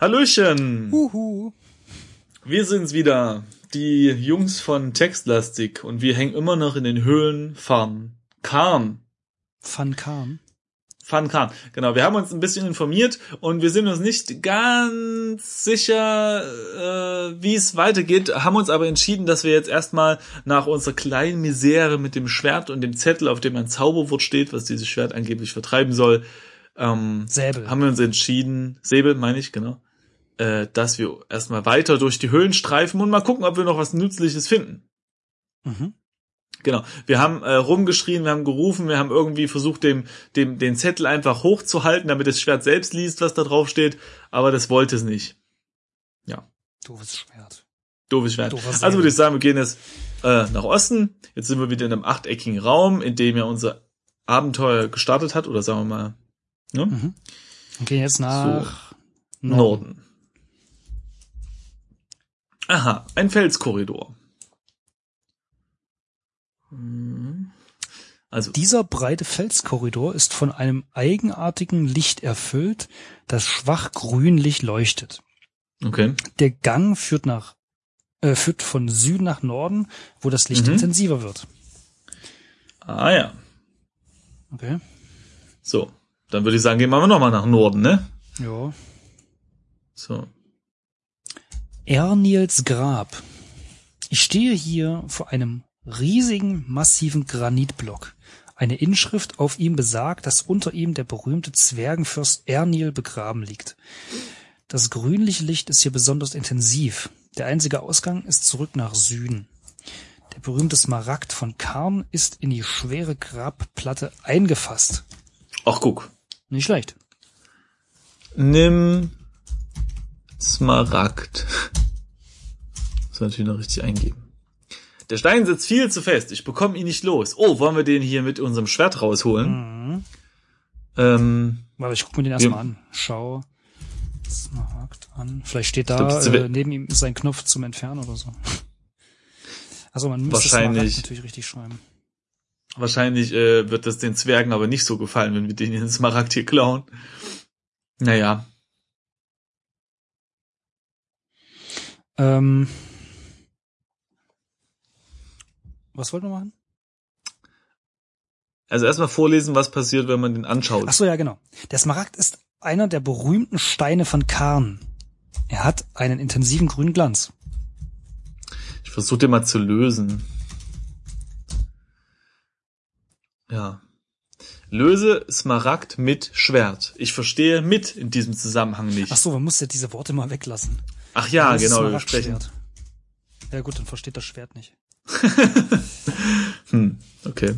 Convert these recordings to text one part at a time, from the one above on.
Hallöchen! Huhu. Wir sind's wieder, die Jungs von Textlastik und wir hängen immer noch in den Höhlen von Karn. Van Kahn. Van Karn. Genau, wir haben uns ein bisschen informiert und wir sind uns nicht ganz sicher, äh, wie es weitergeht, haben uns aber entschieden, dass wir jetzt erstmal nach unserer kleinen Misere mit dem Schwert und dem Zettel, auf dem ein Zauberwort steht, was dieses Schwert angeblich vertreiben soll, ähm, Säbel. haben wir uns entschieden, Säbel meine ich, genau, äh, dass wir erstmal weiter durch die Höhlen streifen und mal gucken, ob wir noch was Nützliches finden. Mhm. Genau. Wir haben äh, rumgeschrien, wir haben gerufen, wir haben irgendwie versucht, dem, dem, den Zettel einfach hochzuhalten, damit das Schwert selbst liest, was da drauf steht, aber das wollte es nicht. Doofes Schwert. Doofes Schwert. Doofer Säbel. Also würde ich sagen, wir gehen jetzt äh, nach Osten. Jetzt sind wir wieder in einem achteckigen Raum, in dem ja unser Abenteuer gestartet hat, oder sagen wir mal, ne? Mhm. Gehen jetzt nach Norden. Aha, ein Felskorridor. Mhm. Also, Dieser breite Felskorridor ist von einem eigenartigen Licht erfüllt, das schwach grünlich leuchtet. okay. Der Gang führt nach äh, führt von Süden nach Norden, wo das Licht Mhm. intensiver wird. Ah ja. Okay. So, dann würde ich sagen, gehen wir nochmal nach Norden, ne? Ja. So. Ernils Grab. Ich stehe hier vor einem riesigen, massiven Granitblock. Eine Inschrift auf ihm besagt, dass unter ihm der berühmte Zwergenfürst Ernil begraben liegt. Das grünliche Licht ist hier besonders intensiv. Der einzige Ausgang ist zurück nach Süden. Der berühmte Smaragd von Karn ist in die schwere Grabplatte eingefasst. Ach, guck. Nicht schlecht. Nimm Smaragd. Muss natürlich noch richtig eingeben. Der Stein sitzt viel zu fest. Ich bekomme ihn nicht los. Oh, wollen wir den hier mit unserem Schwert rausholen? Mhm. Ähm, Warte, ich guck mir den erstmal an. Schau Smaragd an. Vielleicht steht da glaub, äh, neben ihm ist ein Knopf zum Entfernen oder so. Also man müsste. Smaragd natürlich richtig schreiben. wahrscheinlich äh, wird das den Zwergen aber nicht so gefallen, wenn wir den den Smaragd hier klauen. Naja. Ähm, was wollten wir machen? Also erstmal vorlesen, was passiert, wenn man den anschaut. Ach so, ja, genau. Der Smaragd ist einer der berühmten Steine von Karn. Er hat einen intensiven grünen Glanz. Ich versuche den mal zu lösen. Ja. Löse Smaragd mit Schwert. Ich verstehe mit in diesem Zusammenhang nicht. Ach so, man muss ja diese Worte mal weglassen. Ach ja, Das ist genau, wir sprechen. Ja gut, dann versteht das Schwert nicht. Hm, okay.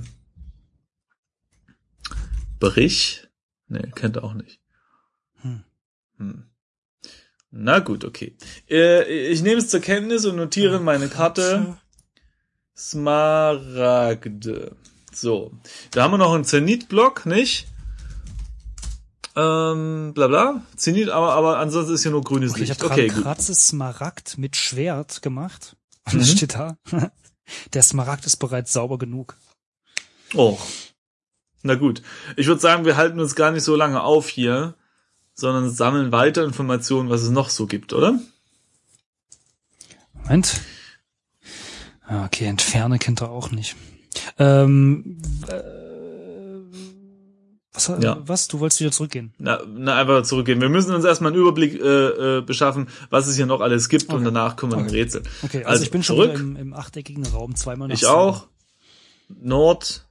Brich? Nee, kennt er auch nicht. Hm. Hm. Na gut, okay. Äh, ich nehme es zur Kenntnis und notiere in meine Karte Smaragde. So. Da haben wir noch einen Zenit-Block, nicht? Ähm, bla bla. Zenit, aber, aber ansonsten ist hier nur grünes Okay, ich Licht. habe Okay, gerade gut. Kratze Smaragd mit Schwert gemacht. Und Mhm. das steht da. Der Smaragd ist bereits sauber genug. Oh. Na gut. Ich würde sagen, wir halten uns gar nicht so lange auf hier, sondern sammeln weiter Informationen, was es noch so gibt, oder? Moment. Ah, Okay, entferne kennt er auch nicht. Ähm, äh, was, Ja. was? Du wolltest wieder zurückgehen? Na, na einfach zurückgehen. Wir müssen uns erstmal einen Überblick äh, äh, beschaffen, was es hier noch alles gibt und Okay. danach können wir Okay. rätseln. Okay, also, Also ich bin schon zurück. wieder im, im achteckigen Raum zweimal nach Ich Süden. auch. Nord,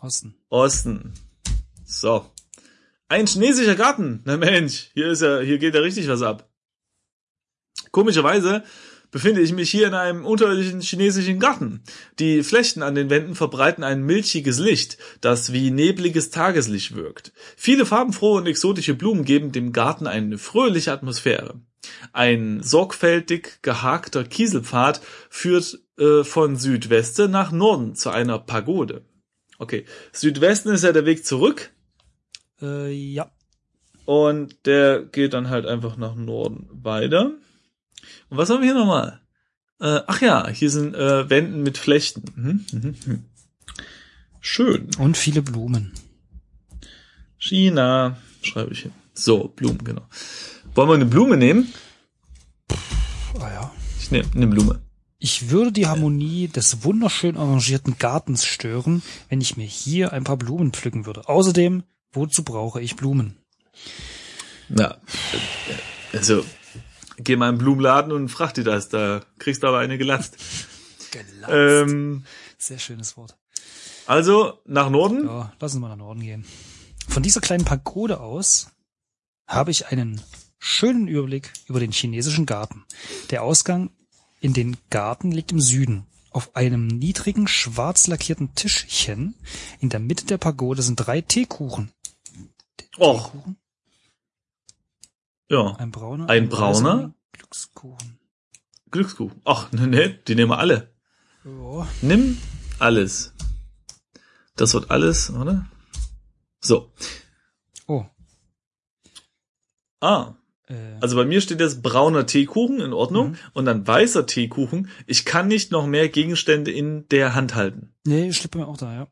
Osten. Osten. So. Ein chinesischer Garten. Na Mensch, hier ist ja, hier geht ja richtig was ab. Komischerweise befinde ich mich hier in einem unterirdischen chinesischen Garten. Die Flechten an den Wänden verbreiten ein milchiges Licht, das wie nebliges Tageslicht wirkt. Viele farbenfrohe und exotische Blumen geben dem Garten eine fröhliche Atmosphäre. Ein sorgfältig gehakter Kieselpfad führt äh, von Südwesten nach Norden zu einer Pagode. Okay, Südwesten ist ja der Weg zurück Äh, ja. und der geht dann halt einfach nach Norden weiter. Und was haben wir hier nochmal? Äh, ach ja, hier sind äh, Wänden mit Flechten. Mhm, mhm, mhm. Schön. Und viele Blumen. China, schreibe ich hin. So, Blumen, genau. Wollen wir eine Blume nehmen? Ah ja. Ich nehme eine Blume. Ich würde die Harmonie des wunderschön arrangierten Gartens stören, wenn ich mir hier ein paar Blumen pflücken würde. Außerdem, wozu brauche ich Blumen? Ja. Also, geh mal in den Blumenladen und frag dir das. Da kriegst du aber eine gelatzt. Gelatzt. Ähm, Sehr schönes Wort. also, nach Norden. Ja, lass uns mal nach Norden gehen. Von dieser kleinen Pagode aus habe ich einen schönen Überblick über den chinesischen Garten. Der Ausgang in den Garten liegt im Süden. Auf einem niedrigen, schwarz lackierten Tischchen in der Mitte der Pagode sind drei Teekuchen. Och, Teekuchen? Ja. Ein brauner. Ein weißer brauner? ein Glückskuchen. Glückskuchen. Ach, ne, ne, die nehmen wir alle. Ja. Nimm alles. Das wird alles, oder? So. Oh. Ah, Äh, also bei mir steht jetzt brauner Teekuchen in Ordnung Mhm. und dann weißer Teekuchen. Ich kann nicht noch mehr Gegenstände in der Hand halten. nee, steht bei mir auch da, ja.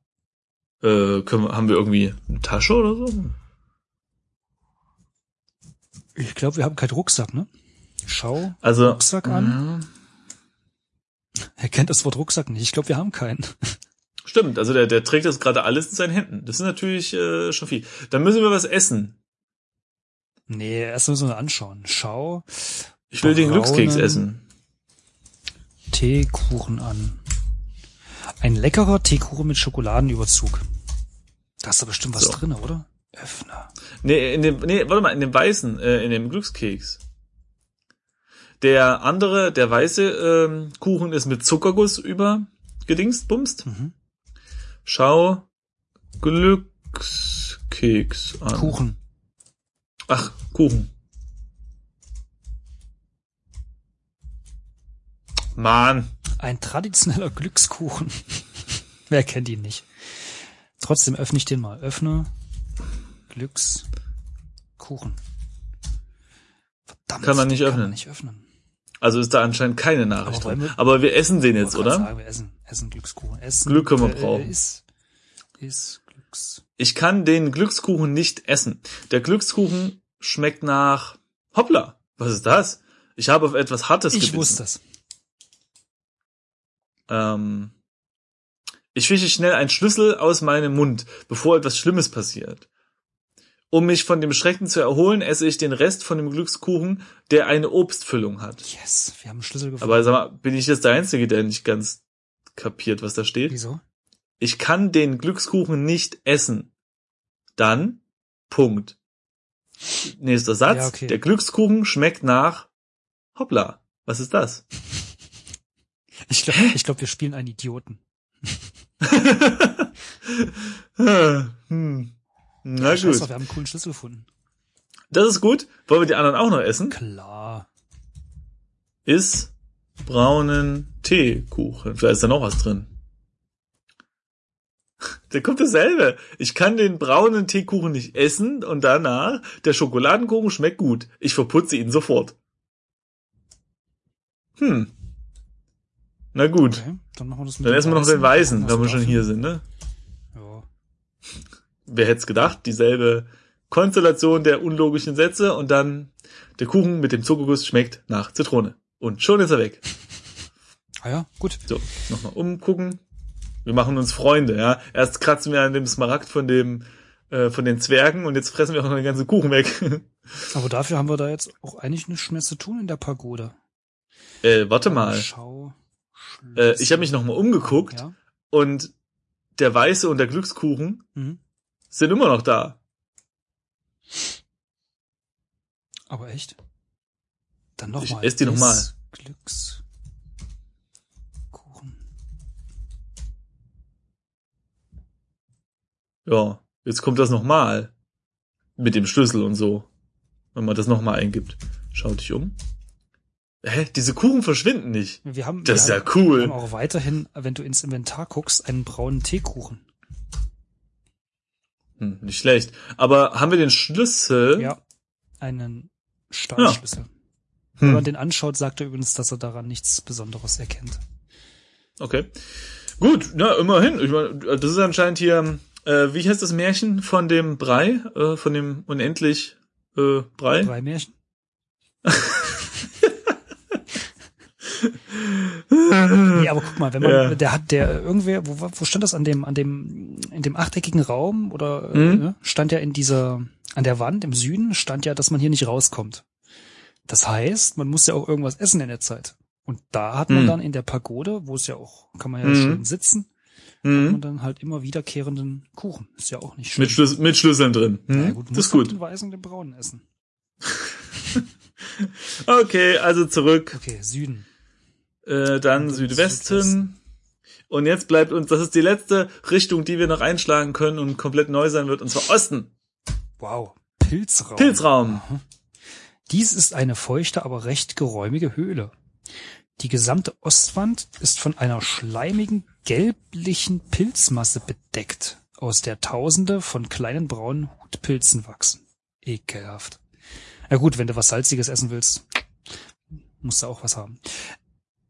Äh, können haben wir irgendwie eine Tasche oder so? Ich glaube, wir haben keinen Rucksack, ne? Schau, Also Rucksack an. er kennt das Wort Rucksack nicht. Ich glaube, wir haben keinen. Stimmt, also der, der trägt das gerade alles in seinen Händen. Das ist natürlich äh, schon viel. Dann müssen wir was essen. Nee, erst müssen wir anschauen. Schau Ich will den Glückskeks essen. Teekuchen an. Ein leckerer Teekuchen mit Schokoladenüberzug. Da ist da bestimmt was So. drin, oder? Öffner. Nee, in dem, nee, warte mal, in dem weißen, äh, in dem Glückskeks. Der andere, der weiße ähm, Kuchen ist mit Zuckerguss übergedingst, bumst. Mhm. Schau Glückskeks an. Kuchen. Ach, Kuchen. Mann. Ein traditioneller Glückskuchen. Wer kennt ihn nicht? Trotzdem öffne ich den mal. Öffne. Glückskuchen. Verdammt. Kann man nicht öffnen. Kann man nicht öffnen. Also ist da anscheinend keine Nachricht Aber drin. wir- Aber wir essen den jetzt, Ich oder? Sagen, wir essen, essen Glückskuchen. Essen, Glück können wir äh, brauchen. Ist, ist Glücks. Ich kann den Glückskuchen nicht essen. Der Glückskuchen schmeckt nach Hoppla. Was ist das? Ich habe auf etwas Hartes Ich gebissen. wusste es. Ähm, ich fische schnell einen Schlüssel aus meinem Mund, bevor etwas Schlimmes passiert. Um mich von dem Schrecken zu erholen, esse ich den Rest von dem Glückskuchen, der eine Obstfüllung hat. Yes, wir haben einen Schlüssel gefunden. Aber sag mal, bin ich jetzt der Einzige, der nicht ganz kapiert, was da steht? Wieso? Ich kann den Glückskuchen nicht essen. Dann, Punkt. Nächster Satz. Ja, okay. Der Glückskuchen schmeckt nach Hoppla. Was ist das? Ich glaube, ich glaub, wir spielen einen Idioten. hm. Na drauf, gut. wir haben einen coolen Schlüssel gefunden. Das ist gut. Wollen wir die anderen auch noch essen? Klar. Ist braunen Teekuchen. Vielleicht ist da noch was drin. Da kommt dasselbe. Ich kann den braunen Teekuchen nicht essen und danach, der Schokoladenkuchen schmeckt gut. Ich verputze ihn sofort. Hm. Na gut. Okay, dann machen wir das mit Dann essen wir noch den Weißen, wenn wir schon hier sind, ne? Wer hätte es gedacht? Dieselbe Konstellation der unlogischen Sätze und dann der Kuchen mit dem Zuckerguss schmeckt nach Zitrone. Und schon ist er weg. Ah ja, gut. So, nochmal umgucken. Wir machen uns Freunde, ja. Erst kratzen wir an dem Smaragd von dem, äh, von den Zwergen und jetzt fressen wir auch noch den ganzen Kuchen weg. Aber dafür haben wir da jetzt auch eigentlich nichts mehr zu tun in der Pagode. äh, warte mal. Schau. Äh, ich habe mich nochmal umgeguckt Ja. und der Weiße und der Glückskuchen Mhm. Sind immer noch da. Aber echt? Dann Ich nochmal. ess die noch mal. Glückskuchen. Ja, jetzt kommt das nochmal. Mit dem Schlüssel und so. Wenn man das nochmal eingibt. Schau dich um. Hä? Diese Kuchen verschwinden nicht. Wir haben, Das ist wir ja haben, wir cool. haben auch weiterhin, wenn du ins Inventar guckst, einen braunen Teekuchen. Hm, nicht schlecht. Aber haben wir den Schlüssel? Ja. Einen Stahlschlüssel. Wenn Hm. man den anschaut, sagt er übrigens, dass er daran nichts Besonderes erkennt. Okay. Gut, na, immerhin. Ich mein, das ist anscheinend hier, äh, wie heißt das Märchen von dem Brei, äh, von dem unendlich äh, Brei? Drei Märchen? Nee, aber guck mal, wenn man, Ja. der hat, der irgendwer, wo, wo stand das an dem, an dem, in dem achteckigen Raum oder Mhm. ne, stand ja in dieser, an der Wand im Süden stand ja, dass man hier nicht rauskommt. Das heißt, man muss ja auch irgendwas essen in der Zeit. Und da hat man Mhm. dann in der Pagode, wo es ja auch, kann man ja Mhm. schön sitzen, hat man Mhm. dann halt immer wiederkehrenden Kuchen. Ist ja auch nicht schön. Mit, Schlüs mit Schlüsseln drin. Mhm. ja, gut, das ist gut. den weißen, den braunen essen. Okay, also zurück. Okay, Süden. Äh, dann Südwesten. Südwesten. Und jetzt bleibt uns, das ist die letzte Richtung, die wir noch einschlagen können und komplett neu sein wird, und zwar Osten. Wow. Pilzraum. Pilzraum. Dies ist eine feuchte, aber recht geräumige Höhle. Die gesamte Ostwand ist von einer schleimigen, gelblichen Pilzmasse bedeckt, aus der Tausende von kleinen braunen Hutpilzen wachsen. Ekelhaft. Ja gut, wenn du was Salziges essen willst, musst du auch was haben.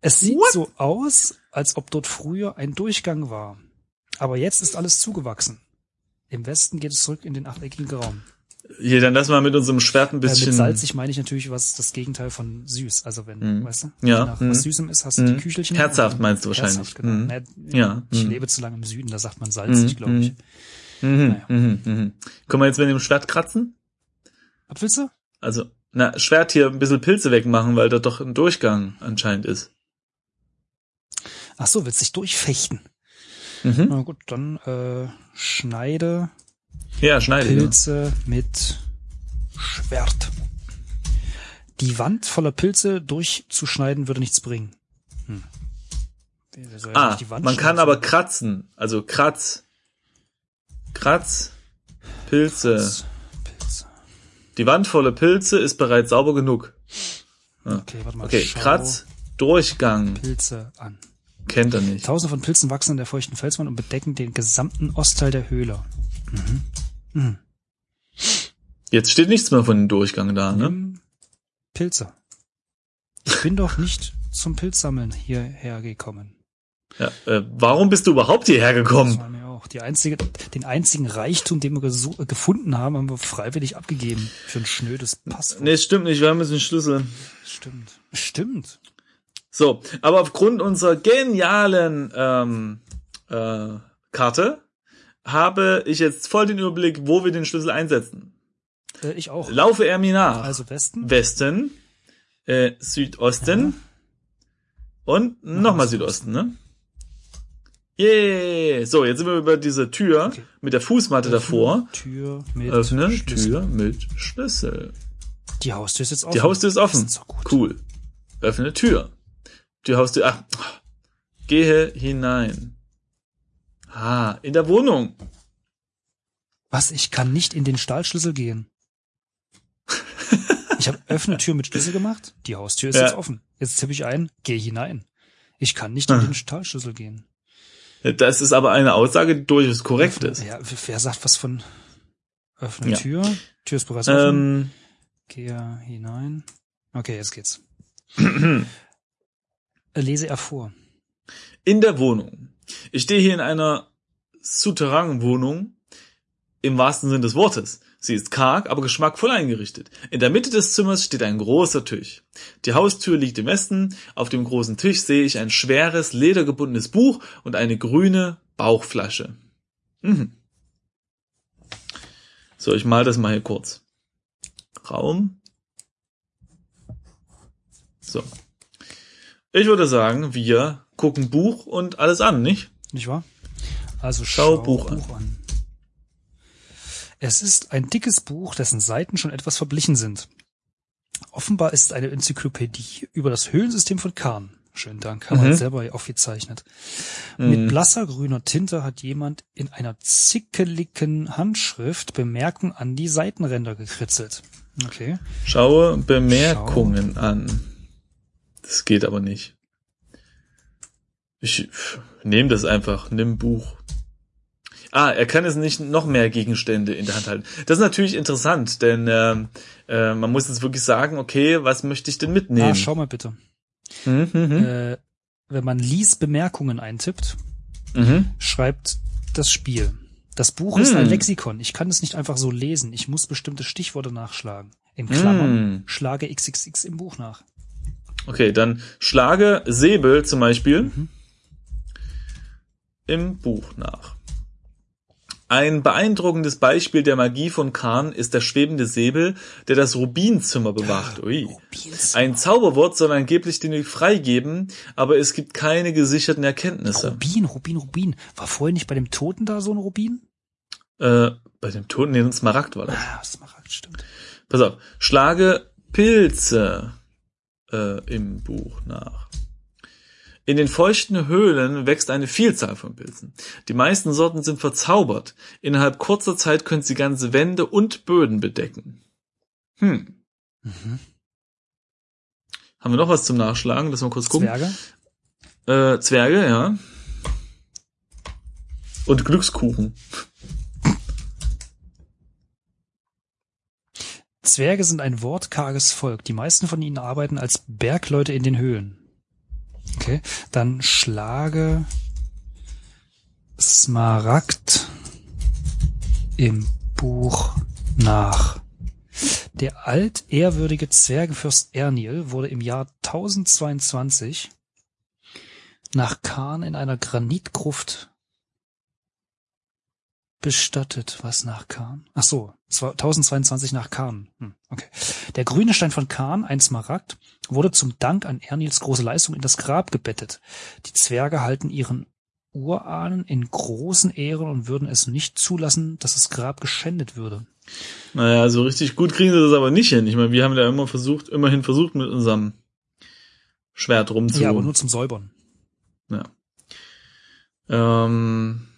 Es sieht What? so aus, als ob dort früher ein Durchgang war. Aber jetzt ist alles zugewachsen. Im Westen geht es zurück in den achteckigen Raum. Hier, dann lass mal mit unserem Schwert ein Äh, bisschen. mit salzig meine ich natürlich was das Gegenteil von süß. Also wenn, Mhm. weißt du, Ja, nach mhm. was Süßem ist, hast du Mhm. die Küchelchen. Herzhaft meinst du wahrscheinlich. Herzhaft, genau. Mhm. Ne, Ja, Ich mhm. lebe zu lange im Süden, da sagt man salzig, Mhm, glaube ich. Mhm, Naja. mhm, mhm. Können wir jetzt mit dem Schwert kratzen? Was willst du? Also, na, Schwert hier ein bisschen Pilze wegmachen, weil da doch ein Durchgang anscheinend ist. Ach so, willst dich durchfechten? Mhm. Na gut, dann äh, schneide Ja, schneide. genau. Pilze mit Schwert. Die Wand voller Pilze durchzuschneiden würde nichts bringen. Hm. Ja Ah, man kann aber kratzen. Also Kratz. Kratz. Pilze. Pilze. Die Wand voller Pilze ist bereits sauber genug. Okay, warte mal. Okay, schau Kratz. Durchgang. Pilze an. Kennt er nicht. Tausende von Pilzen wachsen in der feuchten Felswand und bedecken den gesamten Ostteil der Höhle. Jetzt steht nichts mehr von dem Durchgang da, ne? Pilze. Ich bin doch nicht zum Pilzsammeln hierher gekommen. Ja, äh, warum bist du überhaupt hierher Das gekommen? war mir auch. Die einzige, den einzigen Reichtum, den wir gefunden haben, haben wir freiwillig abgegeben. Für ein schnödes Passwort. Nee, stimmt nicht, wir haben jetzt einen Schlüssel. Stimmt. Stimmt. So, aber aufgrund unserer genialen ähm, äh, Karte habe ich jetzt voll den Überblick, wo wir den Schlüssel einsetzen. Äh, ich auch. Laufe er mir nach. Also Westen. Westen, äh, Südosten und nochmal Südosten. Ne? Yeah. So, jetzt sind wir über diese Tür Okay. mit der Fußmatte davor. Tür mit Öffne Schlüssel. Tür mit Schlüssel. Die Haustür ist jetzt offen. Die Haustür ist offen. Ist so. Cool. Öffne Tür. Die Haustür, ach, gehe hinein. Ah, in der Wohnung. Was? Ich kann nicht in den Stahlschlüssel gehen. Ich habe öffne Tür mit Schlüssel gemacht. Die Haustür ist Ja. jetzt offen. Jetzt tippe ich ein, geh hinein. Ich kann nicht in Ah. den Stahlschlüssel gehen. Das ist aber eine Aussage, die durchaus korrekt ist. Ja, wer sagt was von öffne Ja. Tür? Tür ist bereits offen. Ähm, Gehe hinein. Okay, jetzt geht's. Lese er vor. in der Wohnung. Ich stehe hier in einer Souterrain-Wohnung im wahrsten Sinn des Wortes. Sie ist karg, aber geschmackvoll eingerichtet. In der Mitte des Zimmers steht ein großer Tisch. Die Haustür liegt im Westen. Auf dem großen Tisch sehe ich ein schweres, ledergebundenes Buch und eine grüne Bauchflasche. Mhm. So, ich mal das mal hier kurz. Raum. So. Ich würde sagen, wir gucken Buch und alles an, nicht? Nicht wahr? Also Schau schau, Buch Buch, an. an. Es ist ein dickes Buch, dessen Seiten schon etwas verblichen sind. Offenbar ist es eine Enzyklopädie über das Höhlensystem von Kahn. Schönen Dank, haben wir Mhm. selber aufgezeichnet. Mit blasser grüner Tinte hat jemand in einer zickeligen Handschrift Bemerkungen an die Seitenränder gekritzelt. Okay. Schaue Bemerkungen an. Das geht aber nicht. Ich nehme das einfach, nimm Buch. Ah, er kann jetzt nicht noch mehr Gegenstände in der Hand halten. Das ist natürlich interessant, denn ähm, äh, man muss jetzt wirklich sagen, okay, was möchte ich denn mitnehmen? Ah, schau mal bitte. Mhm, mhm, Äh, wenn man lies Bemerkungen eintippt, mhm. schreibt das Spiel. Das Buch ist ein Lexikon. Ich kann es nicht einfach so lesen. Ich muss bestimmte Stichworte nachschlagen. In Klammern Mm. schlage XXX im Buch nach. Okay, dann schlage Säbel zum Beispiel Mhm. im Buch nach. Ein beeindruckendes Beispiel der Magie von Kahn ist der schwebende Säbel, der das Rubinzimmer bewacht. Ui. Rubins. Ein Zauberwort soll angeblich den Weg freigeben, aber es gibt keine gesicherten Erkenntnisse. Rubin, Rubin, Rubin. War vorher nicht bei dem Toten da so ein Rubin? Äh, bei dem Toten, nee, ein Smaragd war das. Ah, Smaragd, stimmt. Pass auf. Schlage Pilze äh, im Buch nach. In den feuchten Höhlen wächst eine Vielzahl von Pilzen. Die meisten Sorten sind verzaubert. Innerhalb kurzer Zeit können sie ganze Wände und Böden bedecken. Hm. Mhm. Haben wir noch was zum Nachschlagen? Lass mal kurz gucken. Zwerge? Äh, Zwerge, ja. Und Glückskuchen. Zwerge sind ein wortkarges Volk. Die meisten von ihnen arbeiten als Bergleute in den Höhlen. Okay, dann schlage Smaragd im Buch nach. Der altehrwürdige Zwergenfürst Ernil wurde im Jahr 1022 nach Kahn in einer Granitgruft bestattet. Was nach Kahn? Ach so, 1022 nach Kahn. Hm, okay. Der grüne Stein von Kahn, ein Smaragd, wurde zum Dank an Ernils große Leistung in das Grab gebettet. Die Zwerge halten ihren Urahnen in großen Ehren und würden es nicht zulassen, dass das Grab geschändet würde. Naja, so richtig gut kriegen sie das aber nicht hin. Ich meine, wir haben da immer versucht, immerhin versucht, mit unserem Schwert rumzu. Ja, aber nur zum Säubern. Ja. Ähm.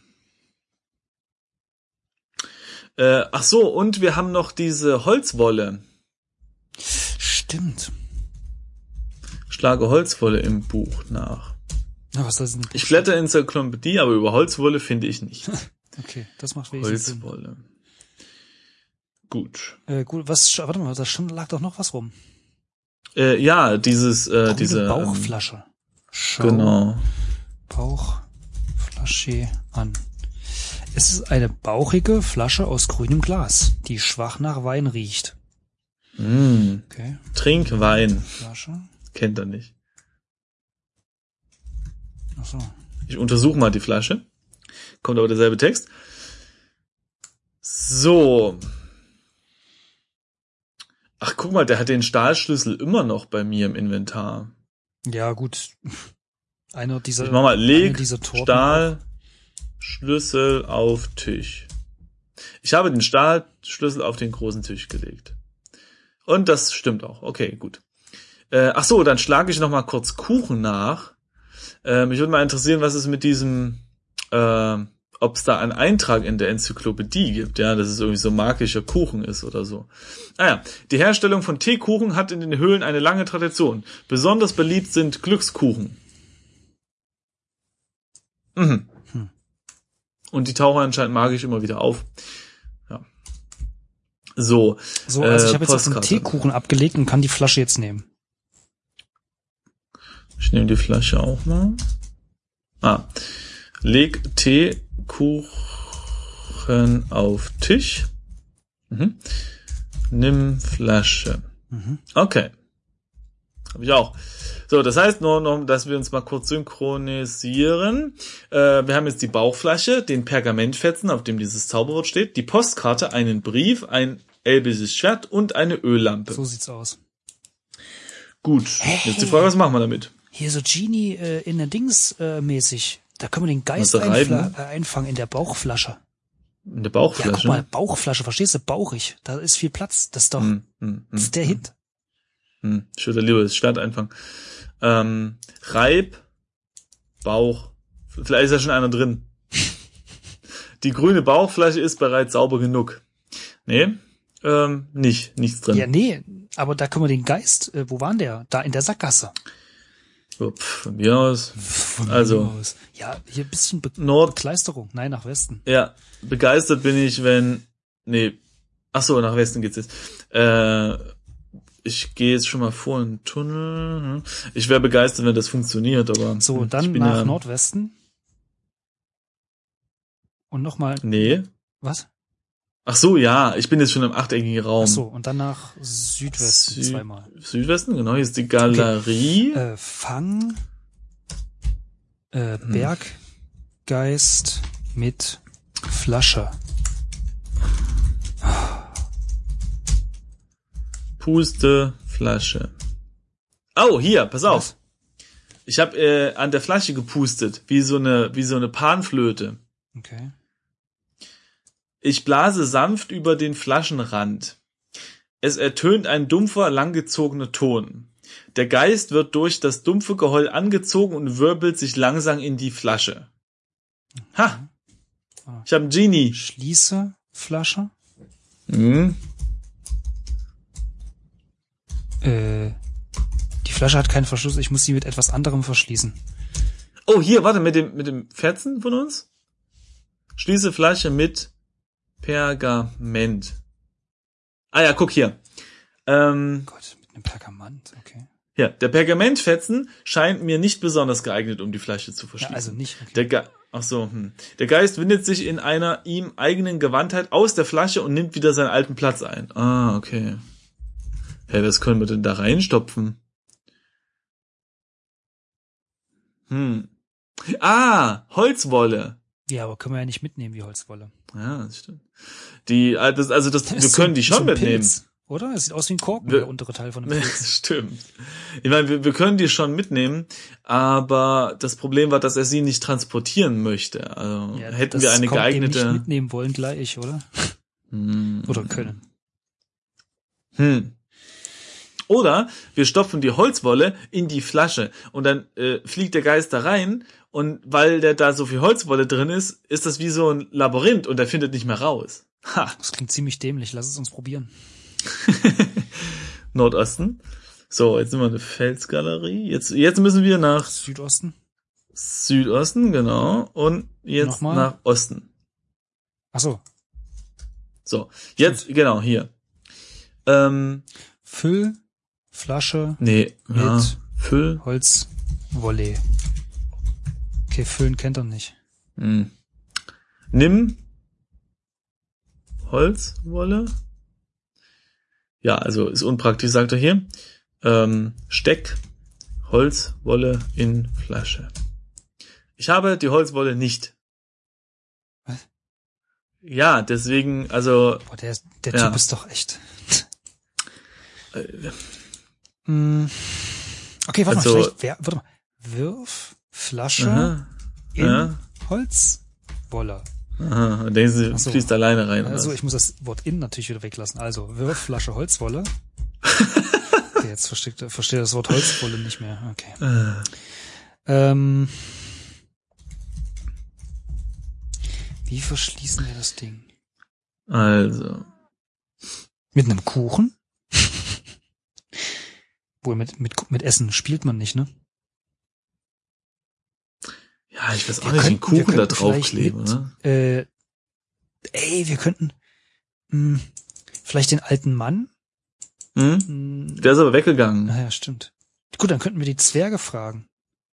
Äh, ach so, und wir haben noch diese Holzwolle. Stimmt. Schlage Holzwolle im Buch nach. Na, was das denn? Ich blätter in Enzyklopädie, aber über Holzwolle finde ich nicht. Okay, das macht Sinn. Holzwolle. Gut. Äh, gut, was, warte mal, da stand, lag doch noch was rum. Äh, ja, dieses, äh, Grüne diese. Ähm, Bauchflasche. Schau genau. Bauchflasche an. Es ist eine bauchige Flasche aus grünem Glas, die schwach nach Wein riecht. Mm, Okay, trink Wein. Flasche. Kennt er nicht. Ach so. Ich untersuche mal die Flasche. Kommt aber derselbe Text. So. Ach, guck mal, der hat den Stahlschlüssel immer noch bei mir im Inventar. Ja, gut. Einer dieser, Ich mach mal, leg dieser Stahlschlüssel auf Tisch. Ich habe den Stahlschlüssel auf den großen Tisch gelegt. Und das stimmt auch. Okay, gut. Äh, ach so, dann schlage ich noch mal kurz Kuchen nach. Äh, mich würde mal interessieren, was es mit diesem, äh, ob es da einen Eintrag in der Enzyklopädie gibt, ja, dass es irgendwie so magischer Kuchen ist oder so. Ah ja, die Herstellung von Teekuchen hat in den Höhlen eine lange Tradition. Besonders beliebt sind Glückskuchen. Mhm. Und die tauchen anscheinend magisch immer wieder auf. Ja. So. So, also äh, ich habe jetzt auf den. Teekuchen abgelegt und kann die Flasche jetzt nehmen. Ich nehme die Flasche auch mal. Ah. Leg Teekuchen auf Tisch. Mhm. Nimm Flasche. Mhm. Okay. Habe ich auch. So, das heißt nur noch, dass wir uns mal kurz synchronisieren. Äh, wir haben jetzt die Bauchflasche, den Pergamentfetzen, auf dem dieses Zauberwort steht, die Postkarte, einen Brief, ein elbisches Schwert und eine Öllampe. So sieht's aus. Gut. Jetzt die Frage, was machen wir damit? Hier so Genie äh, in der Dings äh, mäßig. Da können wir den Geist äh, einfangen in der Bauchflasche. In der Ja, guck Bauchflasche. mal, Bauchflasche, verstehst du? Bauchig. Da ist viel Platz. Das ist doch, Hm, hm, das ist der Hit. Hm, ich würde lieber das Schwert einfangen. Ähm, Reib, Bauch. Vielleicht ist ja schon einer drin. Die grüne Bauchflasche ist bereits sauber genug. Nee, ähm, nicht, nichts drin. Ja, nee, aber da können wir den Geist, äh, wo waren der? Da in der Sackgasse. Pff, von mir aus. Von Also. mir aus. Ja, hier ein bisschen Be Nord, Bekleisterung. Nein, nach Westen. ja, begeistert bin ich, wenn, nee, ach so, nach Westen geht's jetzt. Äh, ich gehe jetzt schon mal vor in den Tunnel. hm. Ich wäre begeistert, wenn das funktioniert, aber So, dann nach ja, Nordwesten. Und nochmal, Nee, was? Ach so, ja, ich bin jetzt schon im achteckigen Raum. Ach so, und dann nach Südwesten Sü- zweimal. Südwesten, genau, hier ist die Galerie. Äh, Fang, äh, Hm. Berggeist mit Flasche. Puste, Flasche. Oh, hier, pass auf. Ich habe äh, an der Flasche gepustet, wie so eine, wie so eine Panflöte. Okay. Ich blase sanft über den Flaschenrand. Es ertönt ein dumpfer, langgezogener Ton. Der Geist wird durch das dumpfe Geheul angezogen und wirbelt sich langsam in die Flasche. Ha! Ich habe Genie. Schließe Flasche. Mhm. Äh, die Flasche hat keinen Verschluss. Ich muss sie mit etwas anderem verschließen. Oh, hier, warte, mit dem, mit dem Fetzen von uns? Schließe Flasche mit Pergament. Ah ja, guck hier. Ähm, Gott, mit einem Pergament. Okay. ja, der Pergamentfetzen scheint mir nicht besonders geeignet, um die Flasche zu Ja, verschließen. also nicht. Okay. Der Ge Ach so, hm. Der Geist windet sich in einer ihm eigenen Gewandtheit aus der Flasche und nimmt wieder seinen alten Platz ein. Ah, okay. Hä, was können wir denn da reinstopfen? Hm. Ah, Holzwolle. Ja, aber können wir ja nicht mitnehmen, die Holzwolle. Ja, das stimmt. Die, äh, das, also das, wir Ist so- können die schon so mitnehmen. Pilz, oder? Es sieht aus wie ein Korken, Wir- der untere Teil von einem Pilz. Stimmt. Ich meine, wir, wir können die schon mitnehmen, aber das Problem war, dass er sie nicht transportieren möchte. Also Ja, hätten das wir eine kommt dem geeignete. nicht mitnehmen wollen gleich, oder? Hm. Oder können. Hm. Oder wir stopfen die Holzwolle in die Flasche und dann äh, fliegt der Geist da rein und weil der da so viel Holzwolle drin ist, ist das wie so ein Labyrinth und der findet nicht mehr raus. Ha, Das klingt ziemlich dämlich. Lass es uns probieren. Nordosten. So, jetzt sind wir in der Felsgalerie. Jetzt, jetzt müssen wir nach Südosten? Südosten, genau. Und jetzt Nochmal? nach Osten. Ach so. So, jetzt, genau, hier. Ähm, Füll, Flasche, nee, ja, Mit- Füll. Holzwolle. Okay, Füllen kennt er nicht. Hm. Nimm Holzwolle. Ja, also ist unpraktisch, sagt er hier. Ähm, steck Holzwolle in Flasche. Ich habe die Holzwolle nicht. Was? Ja, deswegen, also Boah, der, der Ja. Typ ist doch echt. Hm. Okay, warte Also- mal, vielleicht, wer, warte mal. Wirf, Flasche aha, in ja, Holzwolle. aha, denken Sie, Ach so. fließt alleine rein. Also ich muss das Wort in natürlich wieder weglassen. Also Wirf, Flasche, Holzwolle. Okay, jetzt verstehe, verstehe das Wort Holzwolle nicht mehr. Okay. Äh, Ähm, wie verschließen wir das Ding? also, Mit einem Kuchen? Wohl mit, mit, mit Essen spielt man nicht, ne? ja, ich weiß auch Wir nicht, könnten- wir Kuchen da draufkleben, ne? Äh, ey, wir könnten mh, vielleicht den alten Mann. Hm? Mh, Der ist aber weggegangen. naja, stimmt. Gut, dann könnten wir die Zwerge fragen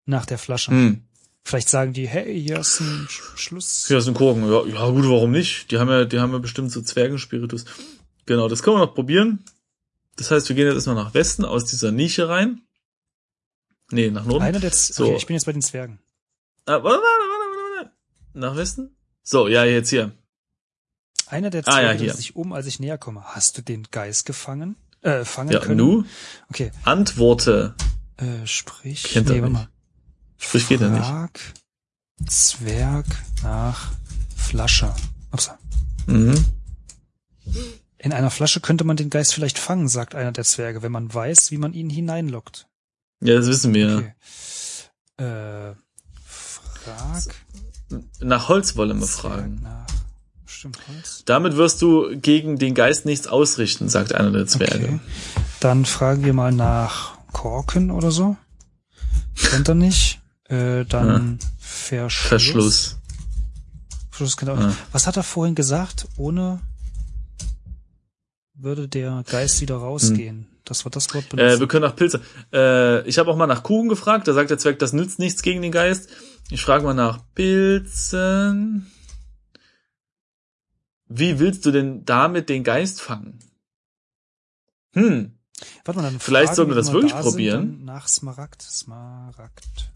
nach der Flasche. Hm. Vielleicht sagen die, hey, hier ist ein Sch Schluss. Hier ist ein Korken. Ja, ja, gut, warum nicht? Die haben ja, die haben ja bestimmt so Zwergenspiritus. Genau, das können wir noch probieren. Das heißt, wir gehen jetzt erstmal nach Westen aus dieser Nische rein. Nee, nach Norden. Einer der Z So. okay, ich bin jetzt bei den Zwergen. Ah, warte, warte, warte, warte. Nach Westen? So, ja, jetzt hier. Einer der Ah, ja, Zwerge dreht sich um, als ich näher komme. Hast du den Geist gefangen? Äh, fangen Ja, können? nu? Okay. Antworte. Äh, sprich. Kennt nee, nicht. mal. Sprich geht er nicht. Zwerg nach Flasche. Upsa. Mhm. In einer Flasche könnte man den Geist vielleicht fangen, sagt einer der Zwerge, wenn man weiß, wie man ihn hineinlockt. Ja, das wissen wir. Okay. Äh, frag Nach Holz wollen wir Zwerg fragen. nach. Stimmt, Holz. Damit wirst du gegen den Geist nichts ausrichten, sagt einer der Zwerge. Okay. Dann fragen wir mal nach Korken oder so. Kennt er nicht. Äh, dann Verschluss. Verschluss. Verschluss er auch Ja. nicht. Was hat er vorhin gesagt? Ohne würde der Geist wieder rausgehen. Das war das Wort Äh, benutzen. wir können nach Pilze. Äh, ich habe auch mal nach Kuchen gefragt. Da sagt der Zwerg, das nützt nichts gegen den Geist. Ich frage mal nach Pilzen. wie willst du denn damit den Geist fangen? Hm, Warte mal, dann Vielleicht Fragen, sollten wir das wirklich da probieren. Nach Smaragd, Smaragd.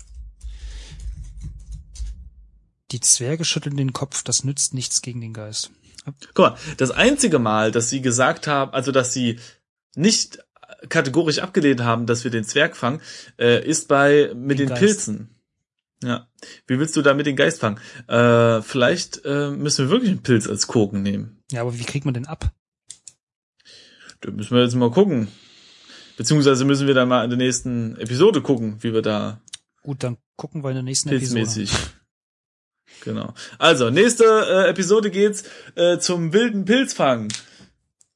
Die Zwerge schütteln den Kopf, das nützt nichts gegen den Geist. Guck mal, das einzige Mal, dass sie gesagt haben, also dass sie nicht kategorisch abgelehnt haben, dass wir den Zwerg fangen, äh, ist bei mit Den den. Pilzen. Ja. Wie willst du da mit den Geist fangen? Äh, vielleicht äh, müssen wir wirklich einen Pilz als Koken nehmen. Ja, aber wie kriegt man den ab? Da müssen wir jetzt mal gucken. Beziehungsweise müssen wir dann mal in der nächsten Episode gucken, wie wir da Gut, dann gucken wir in der nächsten Episode. Genau. Also, nächste äh, Episode geht's äh, zum wilden Pilzfang.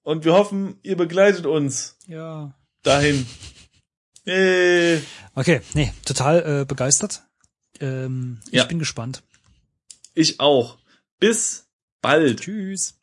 Und wir hoffen, ihr begleitet uns Ja. dahin. Hey. Okay, nee, total äh, begeistert. Ähm, Ja. Ich bin gespannt. Ich auch. Bis bald. Tschüss.